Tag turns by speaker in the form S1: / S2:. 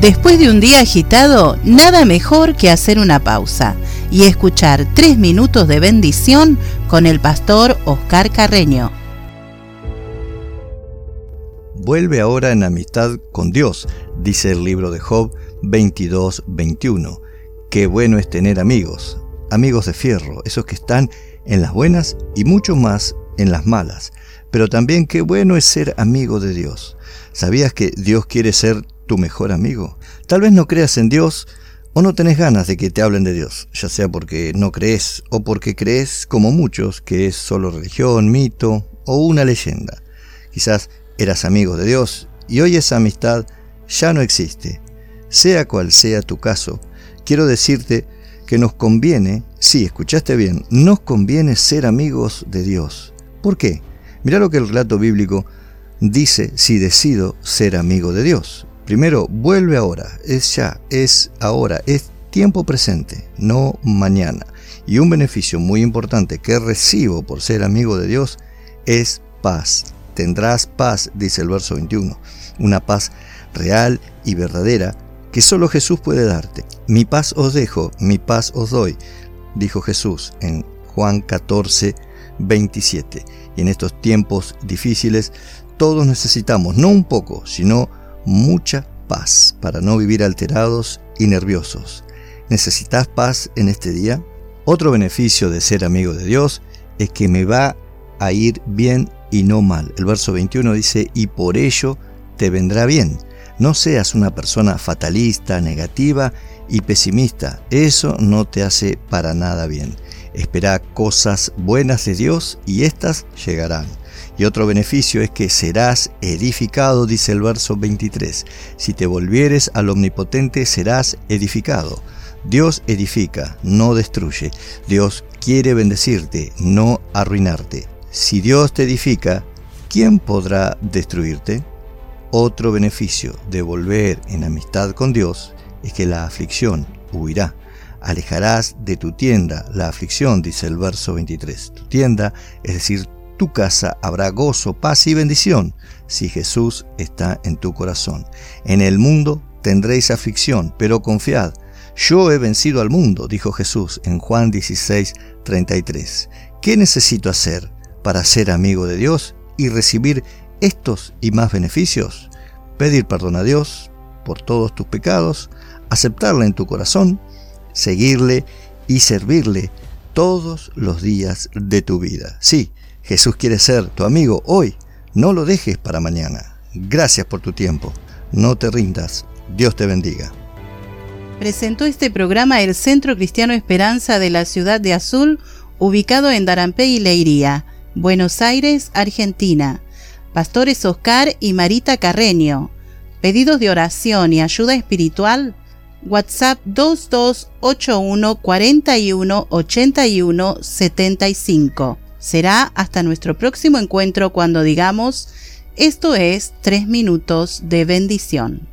S1: Después de un día agitado, nada mejor que hacer una pausa y escuchar tres minutos de bendición con el pastor Oscar Carreño.
S2: Vuelve ahora en amistad con Dios, dice el libro de Job 22-21. Qué bueno es tener amigos, amigos de fierro, esos que están en las buenas y mucho más en las malas. Pero también qué bueno es ser amigo de Dios. ¿Sabías que Dios quiere ser tu mejor amigo. Tal vez no creas en Dios o no tenés ganas de que te hablen de Dios, ya sea porque no crees o porque crees, como muchos, que es solo religión, mito o una leyenda. Quizás eras amigo de Dios y hoy esa amistad ya no existe. Sea cual sea tu caso, quiero decirte que nos conviene, sí, escuchaste bien, nos conviene ser amigos de Dios. ¿Por qué? Mira lo que el relato bíblico dice si decido ser amigo de Dios. Primero, vuelve ahora, es ya, es ahora, es tiempo presente, no mañana. Y un beneficio muy importante que recibo por ser amigo de Dios es paz. Tendrás paz, dice el verso 21, una paz real y verdadera que solo Jesús puede darte. Mi paz os dejo, mi paz os doy, dijo Jesús en Juan 14, 27. Y en estos tiempos difíciles todos necesitamos no un poco, sino mucha paz para no vivir alterados y nerviosos. ¿Necesitas paz en este día? Otro beneficio de ser amigo de Dios es que me va a ir bien y no mal. El verso 21 dice, y por ello te vendrá bien. No seas una persona fatalista, negativa y pesimista. Eso no te hace para nada bien. Espera cosas buenas de Dios y éstas llegarán. Y otro beneficio es que serás edificado, dice el verso 23. Si te volvieres al omnipotente, serás edificado. Dios edifica, no destruye. Dios quiere bendecirte, no arruinarte. Si Dios te edifica, ¿quién podrá destruirte? Otro beneficio de volver en amistad con Dios es que la aflicción huirá. Alejarás de tu tienda la aflicción, dice el verso 23. Tu tienda, es decir, tu casa habrá gozo, paz y bendición si Jesús está en tu corazón. En el mundo tendréis aflicción, pero confiad. Yo he vencido al mundo, dijo Jesús en Juan 16, 33. ¿Qué necesito hacer para ser amigo de Dios y recibir estos y más beneficios? Pedir perdón a Dios por todos tus pecados, aceptarle en tu corazón, seguirle y servirle todos los días de tu vida. Sí, Jesús quiere ser tu amigo hoy. No lo dejes para mañana. Gracias por tu tiempo. No te rindas. Dios te bendiga.
S1: Presentó este programa el Centro Cristiano Esperanza de la ciudad de Azul, ubicado en Darampé y Leiría, Buenos Aires, Argentina. Pastores Oscar y Marita Carreño. Pedidos de oración y ayuda espiritual. WhatsApp 2281 41 81 75. Será hasta nuestro próximo encuentro cuando digamos, esto es tres minutos de bendición.